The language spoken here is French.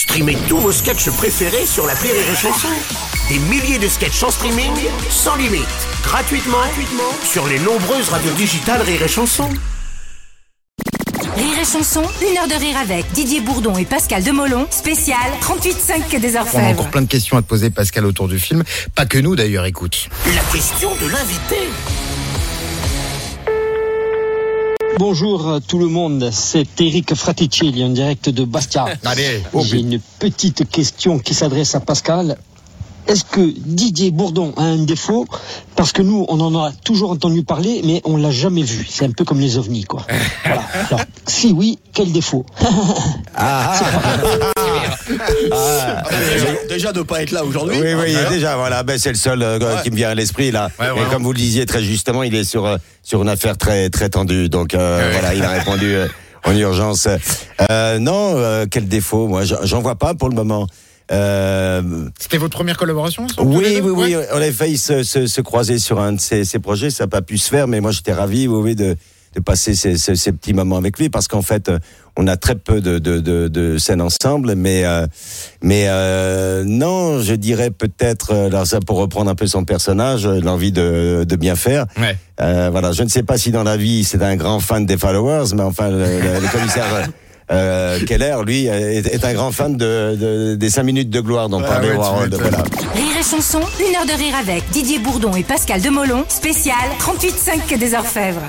Streamez tous vos sketchs préférés sur la Rire et Chanson. Des milliers de sketchs en streaming, sans limite, gratuitement, gratuitement sur les nombreuses radios digitales Rire et Chanson. Rire et chanson, une heure de rire avec Didier Bourdon et Pascal Demolon, spécial 38.5 des On a Orfèvres. encore plein de questions à te poser, Pascal, autour du film. Pas que nous, d'ailleurs, écoute. La question de l'invité. Bonjour à tout le monde, c'est Eric Fraticelli en direct de Bastia. Allez, J'ai une petite question qui s'adresse à Pascal. Est-ce que Didier Bourdon a un défaut? Parce que nous, on en a toujours entendu parler, mais on l'a jamais vu. C'est un peu comme les ovnis, quoi. Voilà. Alors, si oui, quel défaut? Déjà de pas être là aujourd'hui. Oui, oui, déjà, voilà, ben, c'est le seul euh, qui me vient à l'esprit, là. Ouais, Et comme vous le disiez très justement, il est sur, euh, sur une affaire très, très tendue. Donc, euh, voilà, il a répondu en urgence. Non, quel défaut, moi, j'en vois pas pour le moment. Euh, C'était votre première collaboration oui, oui, oui, on avait failli se, se, se croiser sur un de ces, ces projets, ça n'a pas pu se faire, mais moi j'étais ravi, oui, oui, de, de passer ces, ces, ces petits moments avec lui, parce qu'en fait, euh, on a très peu de, de, de, de scènes ensemble, mais, euh, mais euh, non, je dirais peut-être, euh, alors ça pour reprendre un peu son personnage, euh, l'envie de, de bien faire. Ouais. Euh, voilà, je ne sais pas si dans la vie c'est un grand fan des followers, mais enfin le, le- le commissaire euh, Keller, lui, est, est un grand fan de, de- des cinq minutes de gloire dont parlait ouais, tu Warhol. Voilà. Rire et chanson, une heure de rire avec Didier Bourdon et Pascal Demolon, spécial 38.5 des Orfèvres.